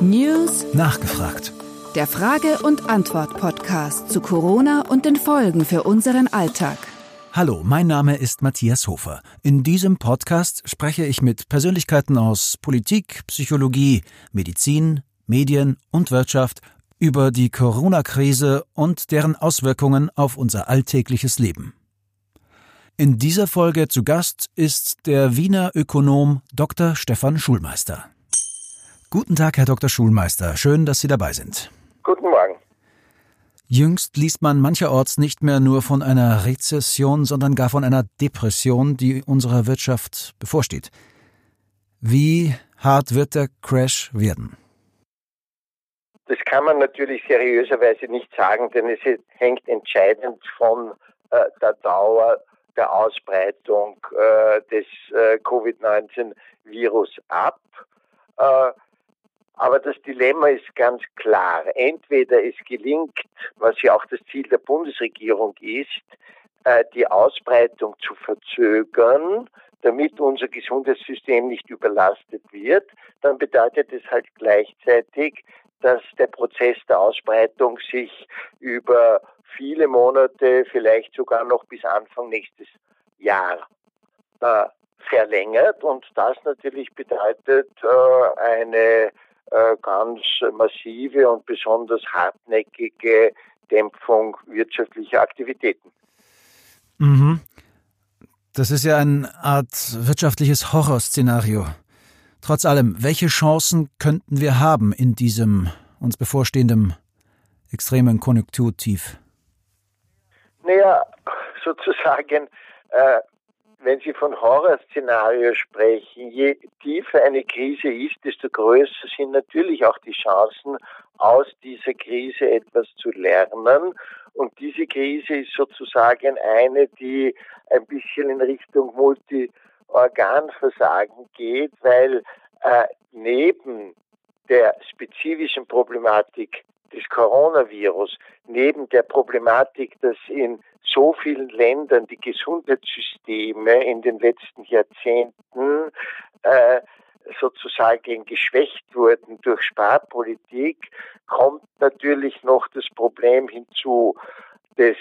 News Nachgefragt. Der Frage- und Antwort-Podcast zu Corona und den Folgen für unseren Alltag. Hallo, mein Name ist Matthias Hofer. In diesem Podcast spreche ich mit Persönlichkeiten aus Politik, Psychologie, Medizin, Medien und Wirtschaft über die Corona-Krise und deren Auswirkungen auf unser alltägliches Leben. In dieser Folge zu Gast ist der Wiener Ökonom Dr. Stefan Schulmeister. Guten Tag, Herr Dr. Schulmeister. Schön, dass Sie dabei sind. Guten Morgen. Jüngst liest man mancherorts nicht mehr nur von einer Rezession, sondern gar von einer Depression, die unserer Wirtschaft bevorsteht. Wie hart wird der Crash werden? Das kann man natürlich seriöserweise nicht sagen, denn es hängt entscheidend von äh, der Dauer der Ausbreitung äh, des äh, Covid-19-Virus ab. Aber das Dilemma ist ganz klar. Entweder es gelingt, was ja auch das Ziel der Bundesregierung ist, äh, die Ausbreitung zu verzögern, damit unser Gesundheitssystem nicht überlastet wird, dann bedeutet es halt gleichzeitig, dass der Prozess der Ausbreitung sich über viele Monate, vielleicht sogar noch bis Anfang nächstes Jahr äh, verlängert und das natürlich bedeutet äh, eine ganz massive und besonders hartnäckige Dämpfung wirtschaftlicher Aktivitäten. Mhm. Das ist ja eine Art wirtschaftliches Horrorszenario. Trotz allem, welche Chancen könnten wir haben in diesem uns bevorstehenden extremen Konjunkturtief? Naja, sozusagen, äh, wenn Sie von Horrorszenario sprechen, je tiefer eine Krise ist, desto größer sind natürlich auch die Chancen, aus dieser Krise etwas zu lernen. Und diese Krise ist sozusagen eine, die ein bisschen in Richtung Multiorganversagen geht, weil äh, neben der spezifischen Problematik des Coronavirus, neben der Problematik, dass in so vielen Ländern die Gesundheitssysteme in den letzten Jahrzehnten äh, sozusagen geschwächt wurden durch Sparpolitik, kommt natürlich noch das Problem hinzu des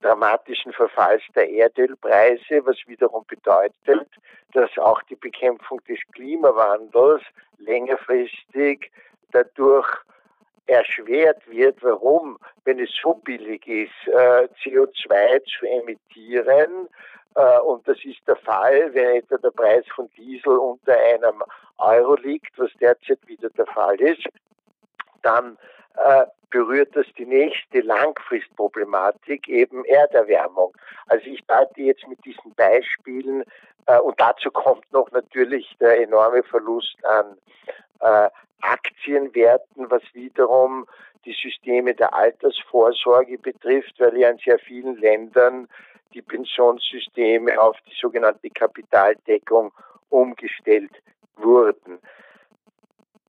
dramatischen Verfalls der Erdölpreise, was wiederum bedeutet, dass auch die Bekämpfung des Klimawandels längerfristig dadurch erschwert wird. Warum? Wenn es so billig ist, äh, CO2 zu emittieren, äh, und das ist der Fall, wenn etwa der Preis von Diesel unter einem Euro liegt, was derzeit wieder der Fall ist, dann äh, berührt das die nächste Langfristproblematik, eben Erderwärmung. Also ich deute jetzt mit diesen Beispielen, und dazu kommt noch natürlich der enorme Verlust an äh, Aktienwerten, was wiederum die Systeme der Altersvorsorge betrifft, weil ja in sehr vielen Ländern die Pensionssysteme auf die sogenannte Kapitaldeckung umgestellt wurden.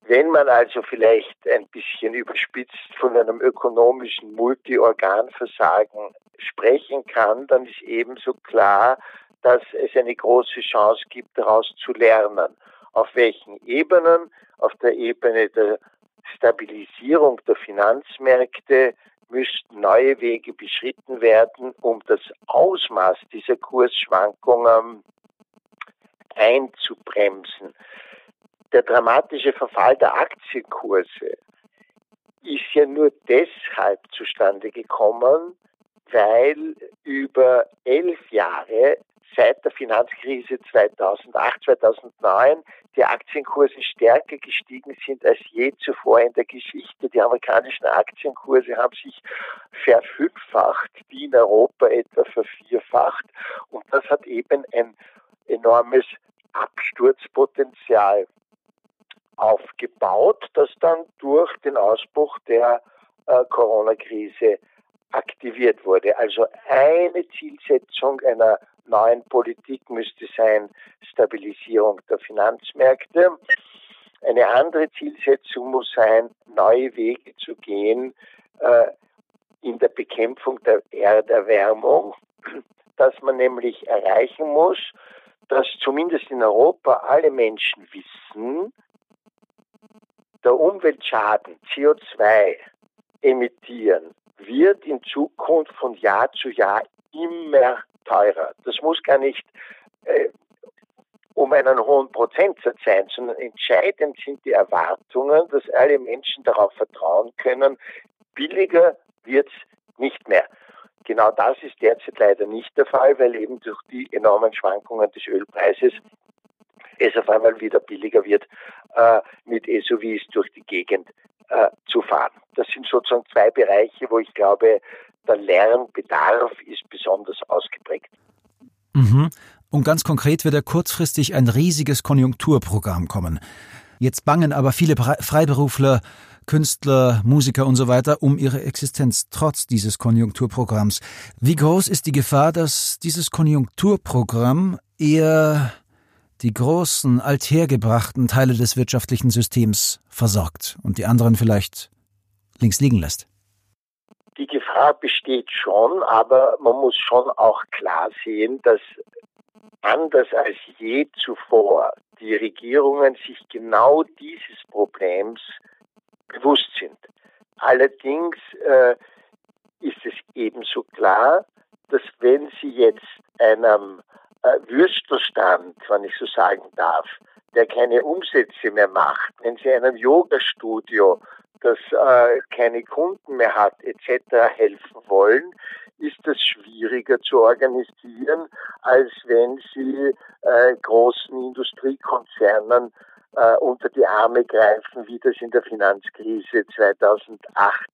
Wenn man also vielleicht ein bisschen überspitzt von einem ökonomischen Multiorganversagen sprechen kann, dann ist ebenso klar, dass es eine große Chance gibt, daraus zu lernen. Auf welchen Ebenen? Auf der Ebene der Stabilisierung der Finanzmärkte müssten neue Wege beschritten werden, um das Ausmaß dieser Kursschwankungen einzubremsen. Der dramatische Verfall der Aktienkurse ist ja nur deshalb zustande gekommen, weil über elf Jahre seit der Finanzkrise 2008, 2009 die Aktienkurse stärker gestiegen sind als je zuvor in der Geschichte. Die amerikanischen Aktienkurse haben sich verfünffacht, die in Europa etwa vervierfacht. Und das hat eben ein enormes Absturzpotenzial aufgebaut, das dann durch den Ausbruch der äh, Corona-Krise aktiviert wurde. Also eine Zielsetzung einer neuen Politik müsste sein Stabilisierung der Finanzmärkte. Eine andere Zielsetzung muss sein, neue Wege zu gehen äh, in der Bekämpfung der Erderwärmung, dass man nämlich erreichen muss, dass zumindest in Europa alle Menschen wissen, der Umweltschaden CO2 emittieren wird in Zukunft von Jahr zu Jahr immer teurer. Das muss gar nicht äh, um einen hohen Prozentsatz sein, sondern entscheidend sind die Erwartungen, dass alle Menschen darauf vertrauen können, billiger wird es nicht mehr. Genau das ist derzeit leider nicht der Fall, weil eben durch die enormen Schwankungen des Ölpreises es auf einmal wieder billiger wird, äh, mit SUVs durch die Gegend äh, zu fahren. Das sind sozusagen zwei Bereiche, wo ich glaube, der Lernbedarf ist besonders ausgeprägt. Mhm. Und ganz konkret wird ja kurzfristig ein riesiges Konjunkturprogramm kommen. Jetzt bangen aber viele Freiberufler, Künstler, Musiker und so weiter um ihre Existenz trotz dieses Konjunkturprogramms. Wie groß ist die Gefahr, dass dieses Konjunkturprogramm eher die großen, althergebrachten Teile des wirtschaftlichen Systems versorgt und die anderen vielleicht links liegen lässt? Gefahr besteht schon, aber man muss schon auch klar sehen, dass anders als je zuvor die Regierungen sich genau dieses Problems bewusst sind. Allerdings äh, ist es ebenso klar, dass wenn Sie jetzt einem äh, Würstelstand, wenn ich so sagen darf, der keine Umsätze mehr macht, wenn Sie einem Yoga-Studio, das äh, keine Kunden mehr hat, etc. helfen wollen, ist das schwieriger zu organisieren, als wenn Sie äh, großen Industriekonzernen äh, unter die Arme greifen, wie das in der Finanzkrise 2008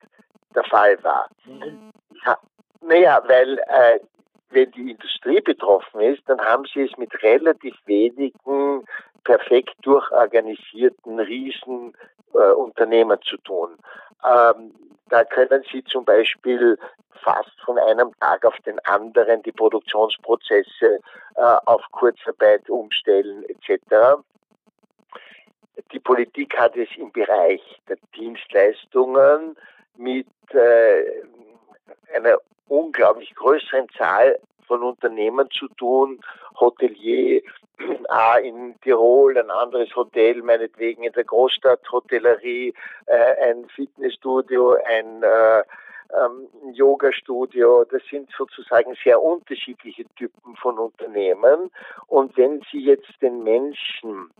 der Fall war. Mhm. Ja, naja, weil äh, wenn die Industrie betroffen ist, dann haben sie es mit relativ wenigen perfekt durchorganisierten Riesenunternehmen äh, zu tun. Ähm, da können Sie zum Beispiel fast von einem Tag auf den anderen die Produktionsprozesse äh, auf Kurzarbeit umstellen etc. Die Politik hat es im Bereich der Dienstleistungen mit äh, einer unglaublich größeren Zahl von Unternehmen zu tun. Hotelier A in Tirol, ein anderes Hotel, meinetwegen in der Großstadt, Hotellerie, äh, ein Fitnessstudio, ein äh, ähm, Yoga-Studio. Das sind sozusagen sehr unterschiedliche Typen von Unternehmen. Und wenn Sie jetzt den Menschen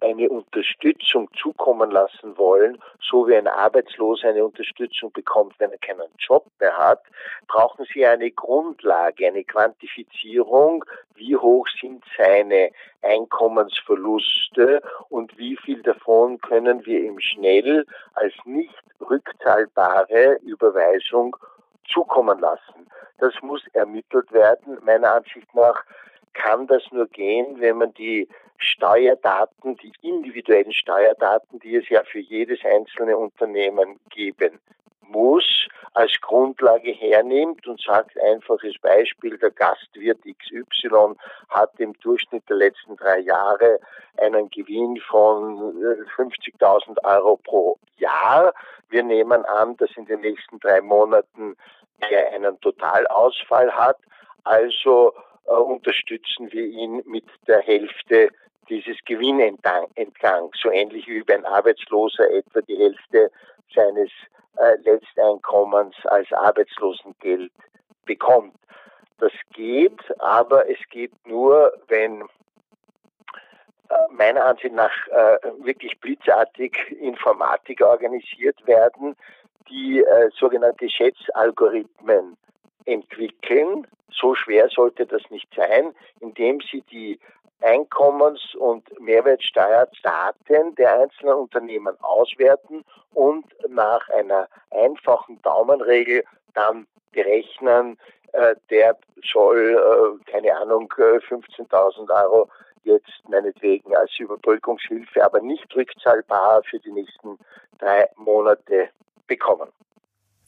eine Unterstützung zukommen lassen wollen, so wie ein Arbeitsloser eine Unterstützung bekommt, wenn er keinen Job mehr hat, brauchen Sie eine Grundlage, eine Quantifizierung, wie hoch sind seine Einkommensverluste und wie viel davon können wir ihm schnell als nicht rückzahlbare Überweisung zukommen lassen. Das muss ermittelt werden. Meiner Ansicht nach kann das nur gehen, wenn man die Steuerdaten, die individuellen Steuerdaten, die es ja für jedes einzelne Unternehmen geben muss, als Grundlage hernimmt und sagt einfaches Beispiel, der Gastwirt XY hat im Durchschnitt der letzten drei Jahre einen Gewinn von 50.000 äh, Euro pro Jahr. Wir nehmen an, dass in den nächsten drei Monaten er einen Totalausfall hat. Also unterstützen wir ihn mit der Hälfte dieses Gewinnentgang, so ähnlich wie beim Arbeitsloser etwa die Hälfte seines äh, Letzteinkommens als Arbeitslosengeld bekommt. Das geht, aber es geht nur, wenn äh, meiner Ansicht nach äh, wirklich blitzartig Informatiker organisiert werden, die äh, sogenannte Schätzalgorithmen entwickeln. So schwer sollte das nicht sein, indem sie die Einkommens- und Mehrwertsteuerdaten der einzelnen Unternehmen auswerten und nach einer einfachen Daumenregel dann berechnen, äh, der soll, äh, keine Ahnung, 15.000 äh, Euro jetzt meinetwegen als Überbrückungshilfe, aber nicht rückzahlbar für die nächsten drei Monate bekommen.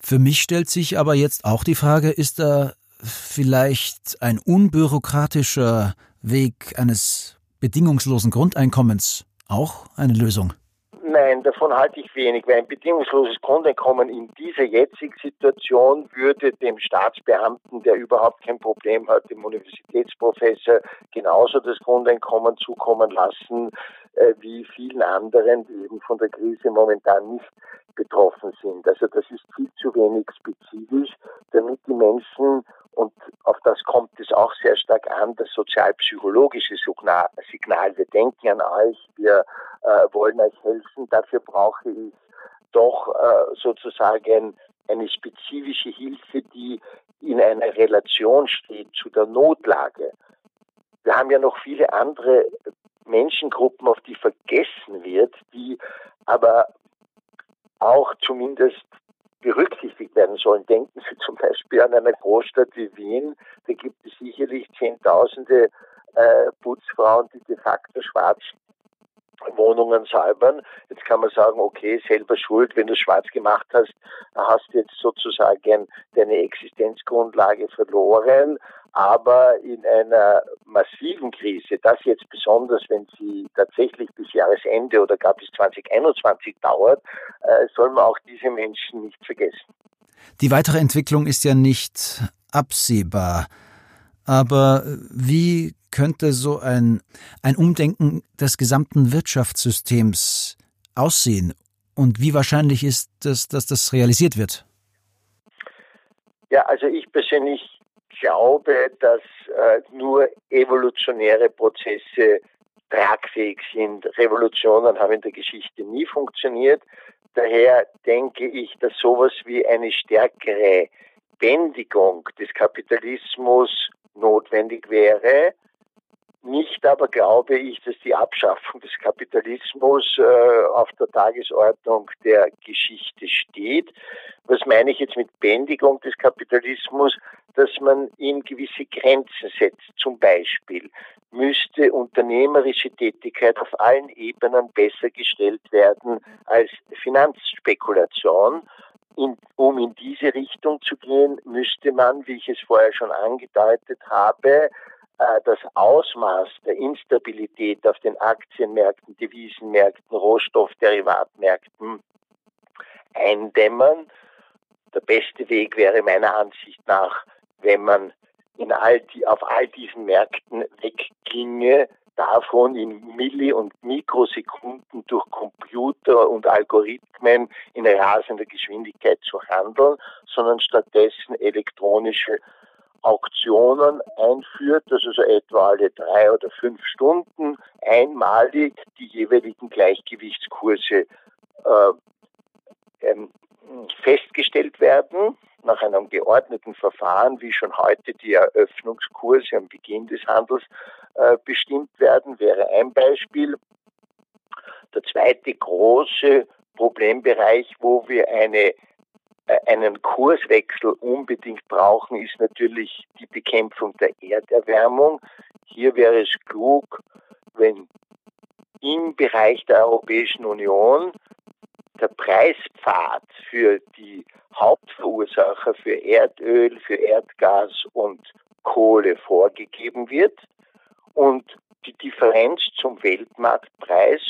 Für mich stellt sich aber jetzt auch die Frage, ist da vielleicht ein unbürokratischer Weg eines bedingungslosen Grundeinkommens auch eine Lösung? Nein, davon halte ich wenig, weil ein bedingungsloses Grundeinkommen in dieser jetzigen Situation würde dem Staatsbeamten, der überhaupt kein Problem hat, dem Universitätsprofessor genauso das Grundeinkommen zukommen lassen äh, wie vielen anderen, die eben von der Krise momentan nicht betroffen sind. Also das ist viel zu wenig spezifisch, damit die Menschen, und auf das kommt es auch sehr stark an, das sozialpsychologische Signal, wir denken an euch, wir äh, wollen euch helfen, dafür brauche ich doch äh, sozusagen eine spezifische Hilfe, die in einer Relation steht zu der Notlage. Wir haben ja noch viele andere Menschengruppen, auf die vergessen wird, die aber auch zumindest berücksichtigt werden sollen. Denken Sie zum Beispiel an eine Großstadt wie Wien. Da gibt es sicherlich Zehntausende äh, Putzfrauen, die de facto schwarz Wohnungen säubern. Jetzt kann man sagen, okay, selber schuld, wenn du schwarz gemacht hast, hast du jetzt sozusagen deine Existenzgrundlage verloren. Aber in einer massiven Krise, das jetzt besonders, wenn sie tatsächlich bis Jahresende oder gar bis 2021 dauert, äh, soll man auch diese Menschen nicht vergessen. Die weitere Entwicklung ist ja nicht absehbar. Aber wie könnte so ein, ein Umdenken des gesamten Wirtschaftssystems aussehen? Und wie wahrscheinlich ist es, dass das realisiert wird? Ja, also ich persönlich glaube, dass äh, nur evolutionäre Prozesse tragfähig sind. Revolutionen haben in der Geschichte nie funktioniert. Daher denke ich, dass sowas wie eine stärkere Bändigung des Kapitalismus notwendig wäre. Nicht aber glaube ich, dass die Abschaffung des Kapitalismus äh, auf der Tagesordnung der Geschichte steht. Was meine ich jetzt mit Bändigung des Kapitalismus? Dass man ihm gewisse Grenzen setzt. Zum Beispiel müsste unternehmerische Tätigkeit auf allen Ebenen besser gestellt werden als Finanzspekulation. In, um in diese Richtung zu gehen, müsste man, wie ich es vorher schon angedeutet habe, das Ausmaß der Instabilität auf den Aktienmärkten, Devisenmärkten, Rohstoffderivatmärkten eindämmen. Der beste Weg wäre meiner Ansicht nach, wenn man in all die, auf all diesen Märkten wegginge, davon in Milli- und Mikrosekunden durch Computer und Algorithmen in rasender Geschwindigkeit zu handeln, sondern stattdessen elektronische Auktionen einführt, also so etwa alle drei oder fünf Stunden einmalig die jeweiligen Gleichgewichtskurse äh, ähm, festgestellt werden nach einem geordneten Verfahren, wie schon heute die Eröffnungskurse am Beginn des Handels äh, bestimmt werden, wäre ein Beispiel. Der zweite große Problembereich, wo wir eine einen Kurswechsel unbedingt brauchen, ist natürlich die Bekämpfung der Erderwärmung. Hier wäre es klug, wenn im Bereich der Europäischen Union der Preispfad für die Hauptverursacher für Erdöl, für Erdgas und Kohle vorgegeben wird und die Differenz zum Weltmarktpreis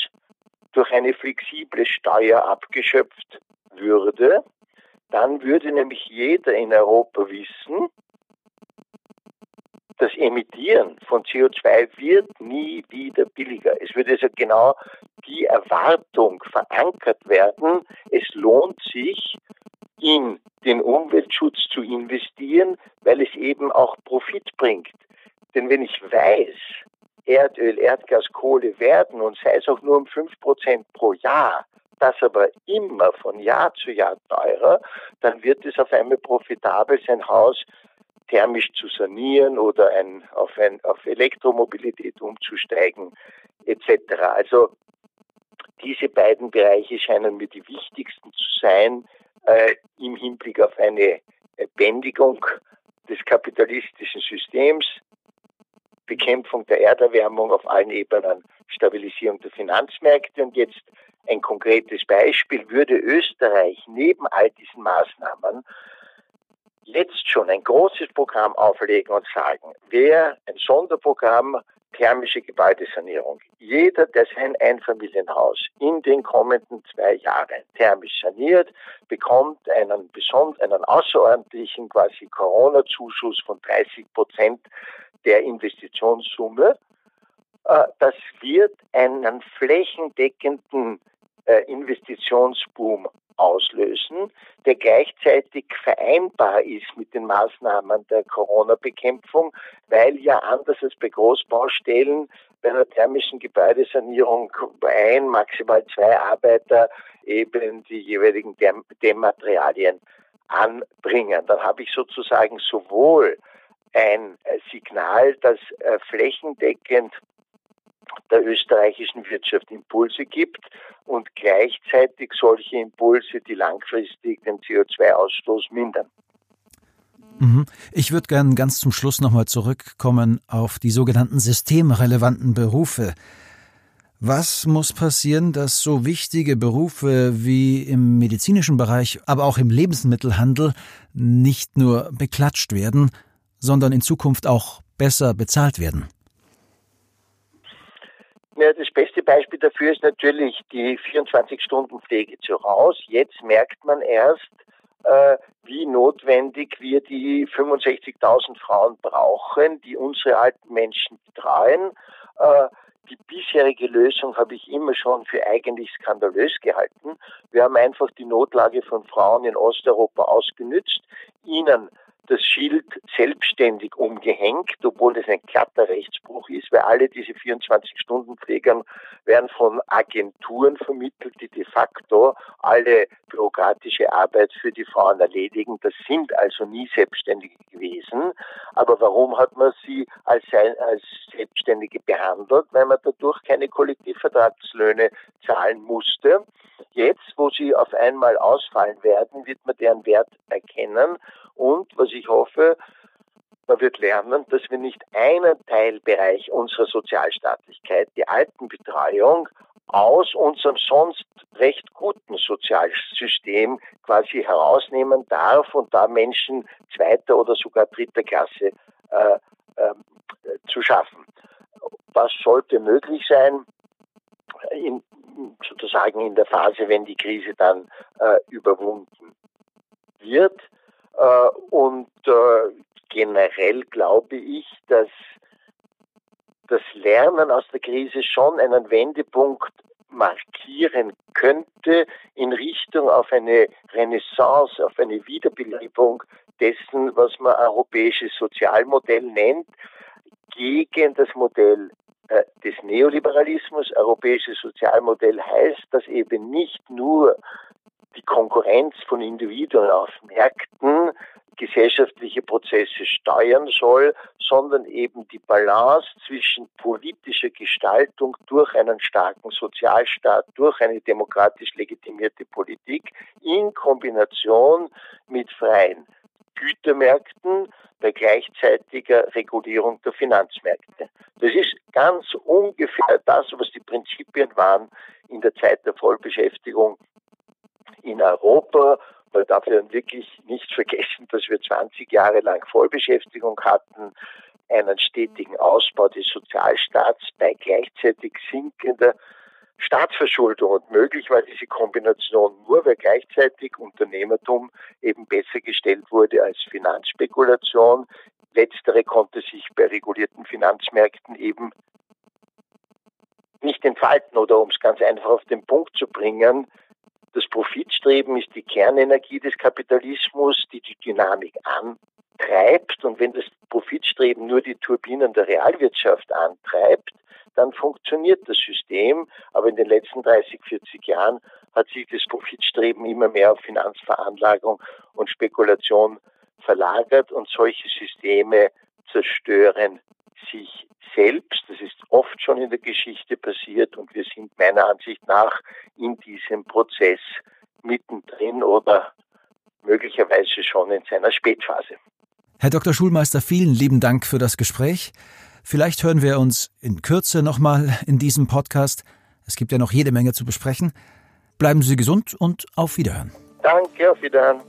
durch eine flexible Steuer abgeschöpft würde dann würde nämlich jeder in Europa wissen, das Emittieren von CO2 wird nie wieder billiger. Es würde also genau die Erwartung verankert werden, es lohnt sich, in den Umweltschutz zu investieren, weil es eben auch Profit bringt. Denn wenn ich weiß, Erdöl, Erdgas, Kohle werden und sei es auch nur um 5% pro Jahr das aber immer von Jahr zu Jahr teurer, dann wird es auf einmal profitabel, sein Haus thermisch zu sanieren oder ein, auf, ein, auf Elektromobilität umzusteigen etc. Also diese beiden Bereiche scheinen mir die wichtigsten zu sein äh, im Hinblick auf eine Bändigung des kapitalistischen Systems, Bekämpfung der Erderwärmung auf allen Ebenen, Stabilisierung der Finanzmärkte und jetzt ein konkretes Beispiel, würde Österreich neben all diesen Maßnahmen jetzt schon ein großes Programm auflegen und sagen, wer ein Sonderprogramm thermische Gebäudesanierung. Jeder, der sein Einfamilienhaus in den kommenden zwei Jahren thermisch saniert, bekommt einen besonderen, einen außerordentlichen quasi Corona-Zuschuss von 30 Prozent der Investitionssumme äh, das wird einen flächendeckenden Investitionsboom auslösen, der gleichzeitig vereinbar ist mit den Maßnahmen der Corona-Bekämpfung, weil ja anders als bei Großbaustellen bei einer thermischen Gebäudesanierung ein, maximal zwei Arbeiter eben die jeweiligen Dämmmaterialien anbringen. Dann habe ich sozusagen sowohl ein Signal, das äh, flächendeckend der österreichischen Wirtschaft Impulse gibt und gleichzeitig solche Impulse, die langfristig den CO2-Ausstoß mindern. Mhm. Ich würde gern ganz zum Schluss nochmal zurückkommen auf die sogenannten systemrelevanten Berufe. Was muss passieren, dass so wichtige Berufe wie im medizinischen Bereich, aber auch im Lebensmittelhandel nicht nur beklatscht werden, sondern in Zukunft auch besser bezahlt werden? Das beste Beispiel dafür ist natürlich die 24-Stunden-Pflege zu Hause. Jetzt merkt man erst, äh, wie notwendig wir die 65.000 Frauen brauchen, die unsere alten Menschen betreuen. Äh, die bisherige Lösung habe ich immer schon für eigentlich skandalös gehalten. Wir haben einfach die Notlage von Frauen in Osteuropa ausgenützt, ihnen das Schild selbstständig umgehängt, obwohl das ein glatter Rechtsbruch ist, weil alle diese 24-Stunden-Pflegern werden von Agenturen vermittelt, die de facto alle bürokratische Arbeit für die Frauen erledigen. Das sind also nie Selbstständige gewesen. Aber warum hat man sie als, als Selbstständige behandelt? Weil man dadurch keine Kollektivvertragslöhne zahlen musste. Jetzt, wo sie auf einmal ausfallen werden, wird man deren Wert erkennen und was ich hoffe, man wird lernen, dass wir nicht einen Teilbereich unserer Sozialstaatlichkeit, die Altenbetreuung, aus unserem sonst recht guten Sozialsystem quasi herausnehmen darf und da Menschen zweiter oder sogar dritter Klasse äh, äh, zu schaffen. Was sollte möglich sein, in, sozusagen in der Phase, wenn die Krise dann äh, überwunden wird? Äh, und äh, generell glaube ich, dass das Lernen aus der Krise schon einen Wendepunkt markieren könnte in Richtung auf eine Renaissance, auf eine Wiederbelebung dessen, was man europäisches Sozialmodell nennt, gegen das Modell äh, des Neoliberalismus. Europäisches Sozialmodell heißt, dass eben nicht nur die Konkurrenz von Individuen auf Märkten gesellschaftliche Prozesse steuern soll, sondern eben die Balance zwischen politischer Gestaltung durch einen starken Sozialstaat, durch eine demokratisch legitimierte Politik in Kombination mit freien Gütermärkten bei gleichzeitiger Regulierung der Finanzmärkte. Das ist ganz ungefähr das, was die Prinzipien waren in der Zeit der Vollbeschäftigung in Europa. Man darf ja wirklich nicht vergessen, dass wir 20 Jahre lang Vollbeschäftigung hatten, einen stetigen Ausbau des Sozialstaats bei gleichzeitig sinkender Staatsverschuldung. Und möglich war diese Kombination nur, weil gleichzeitig Unternehmertum eben besser gestellt wurde als Finanzspekulation. Letztere konnte sich bei regulierten Finanzmärkten eben nicht entfalten oder um es ganz einfach auf den Punkt zu bringen, das Profitstreben ist die Kernenergie des Kapitalismus, die die Dynamik antreibt. Und wenn das Profitstreben nur die Turbinen der Realwirtschaft antreibt, dann funktioniert das System. Aber in den letzten 30, 40 Jahren hat sich das Profitstreben immer mehr auf Finanzveranlagung und Spekulation verlagert und solche Systeme zerstören sich selbst. Das ist oft schon in der Geschichte passiert und wir sind meiner Ansicht nach in diesem Prozess mittendrin oder möglicherweise schon in seiner Spätphase. Herr Dr. Schulmeister, vielen lieben Dank für das Gespräch. Vielleicht hören wir uns in Kürze nochmal in diesem Podcast. Es gibt ja noch jede Menge zu besprechen. Bleiben Sie gesund und auf Wiederhören. Danke, auf Wiederhören.